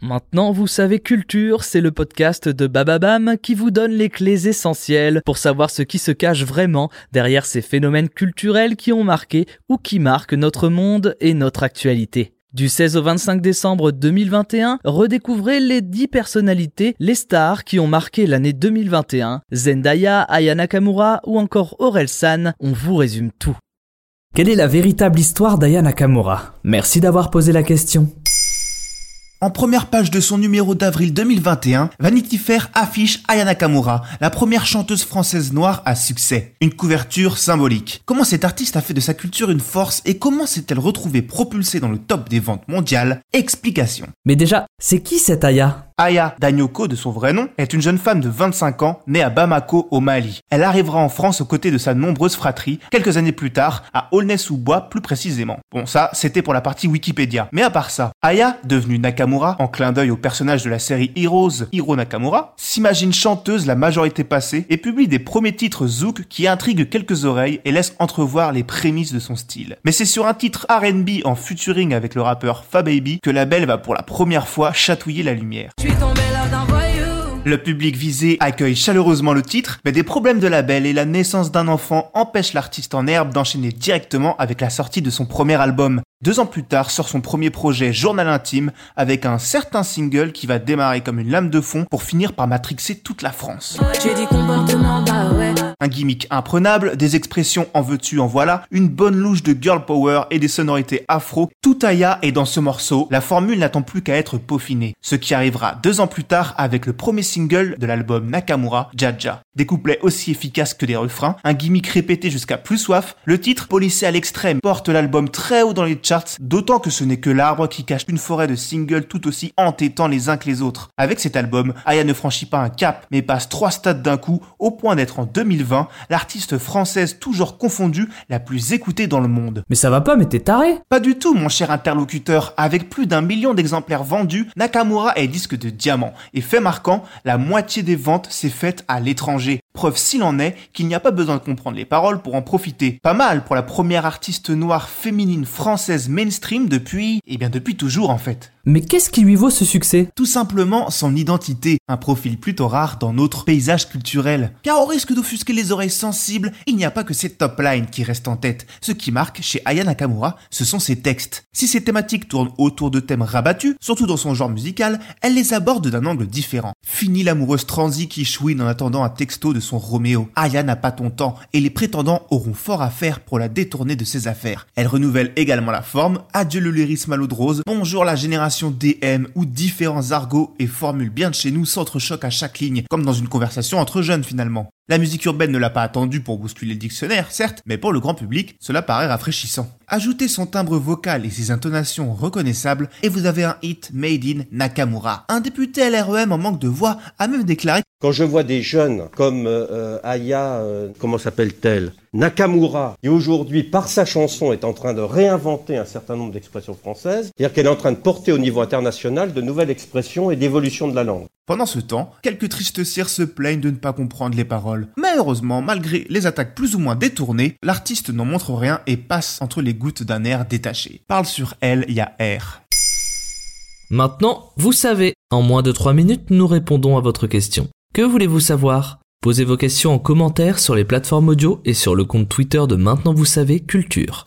Maintenant, vous savez culture, c'est le podcast de Bababam qui vous donne les clés essentielles pour savoir ce qui se cache vraiment derrière ces phénomènes culturels qui ont marqué ou qui marquent notre monde et notre actualité. Du 16 au 25 décembre 2021, redécouvrez les 10 personnalités, les stars qui ont marqué l'année 2021. Zendaya, Aya Nakamura ou encore Aurel San, on vous résume tout. Quelle est la véritable histoire d'Aya Nakamura? Merci d'avoir posé la question. En première page de son numéro d'avril 2021, Vanity Fair affiche Aya Nakamura, la première chanteuse française noire à succès. Une couverture symbolique. Comment cette artiste a fait de sa culture une force et comment s'est-elle retrouvée propulsée dans le top des ventes mondiales? Explication. Mais déjà, c'est qui cette Aya? Aya Danyoko, de son vrai nom, est une jeune femme de 25 ans née à Bamako au Mali. Elle arrivera en France aux côtés de sa nombreuse fratrie quelques années plus tard à Aulnay-sous-Bois plus précisément. Bon ça, c'était pour la partie Wikipédia. Mais à part ça, Aya, devenue Nakamura, en clin d'œil au personnage de la série Heroes, Hiro Nakamura, s'imagine chanteuse la majorité passée et publie des premiers titres zouk qui intriguent quelques oreilles et laissent entrevoir les prémices de son style. Mais c'est sur un titre R&B en featuring avec le rappeur Fababy que la belle va pour la première fois chatouiller la lumière. Le public visé accueille chaleureusement le titre, mais des problèmes de label et la naissance d'un enfant empêchent l'artiste en herbe d'enchaîner directement avec la sortie de son premier album. Deux ans plus tard sort son premier projet Journal Intime avec un certain single qui va démarrer comme une lame de fond pour finir par matrixer toute la France. Un gimmick imprenable, des expressions en veux-tu en voilà, une bonne louche de girl power et des sonorités afro, tout Aya est dans ce morceau, la formule n'attend plus qu'à être peaufinée. Ce qui arrivera deux ans plus tard avec le premier single de l'album Nakamura, Jaja. Des couplets aussi efficaces que des refrains, un gimmick répété jusqu'à plus soif, le titre, polissé à l'extrême, porte l'album très haut dans les charts, d'autant que ce n'est que l'arbre qui cache une forêt de singles tout aussi entêtants les uns que les autres. Avec cet album, Aya ne franchit pas un cap, mais passe trois stades d'un coup, au point d'être en 2020 l'artiste française toujours confondue la plus écoutée dans le monde. Mais ça va pas, mais t'es taré Pas du tout, mon cher interlocuteur. Avec plus d'un million d'exemplaires vendus, Nakamura est disque de diamant. Et fait marquant, la moitié des ventes s'est faite à l'étranger. Preuve s'il en est qu'il n'y a pas besoin de comprendre les paroles pour en profiter. Pas mal pour la première artiste noire féminine française mainstream depuis, eh bien depuis toujours en fait. Mais qu'est-ce qui lui vaut ce succès? Tout simplement son identité, un profil plutôt rare dans notre paysage culturel. Car au risque d'offusquer les oreilles sensibles, il n'y a pas que ses top lines qui restent en tête. Ce qui marque chez Aya Nakamura, ce sont ses textes. Si ses thématiques tournent autour de thèmes rabattus, surtout dans son genre musical, elle les aborde d'un angle différent. Fini l'amoureuse transi qui chouine en attendant un texto de son Roméo. Aya n'a pas ton temps et les prétendants auront fort à faire pour la détourner de ses affaires. Elle renouvelle également la forme, adieu le lyrisme à l'eau de rose, bonjour la génération DM où différents argots et formules bien de chez nous s'entrechoquent à chaque ligne, comme dans une conversation entre jeunes finalement. La musique urbaine ne l'a pas attendu pour bousculer le dictionnaire, certes, mais pour le grand public, cela paraît rafraîchissant. Ajoutez son timbre vocal et ses intonations reconnaissables, et vous avez un hit made in Nakamura. Un député LREM en manque de voix a même déclaré Quand je vois des jeunes comme euh, euh, Aya, euh, comment s'appelle-t-elle? Nakamura, qui aujourd'hui, par sa chanson, est en train de réinventer un certain nombre d'expressions françaises, c'est-à-dire qu'elle est en train de porter au niveau international de nouvelles expressions et d'évolution de la langue. Pendant ce temps, quelques tristes cires se plaignent de ne pas comprendre les paroles. Mais heureusement, malgré les attaques plus ou moins détournées, l'artiste n'en montre rien et passe entre les gouttes d'un air détaché. Parle sur elle, il y a R. Maintenant, vous savez, en moins de 3 minutes, nous répondons à votre question. Que voulez-vous savoir? Posez vos questions en commentaire sur les plateformes audio et sur le compte Twitter de Maintenant vous savez Culture.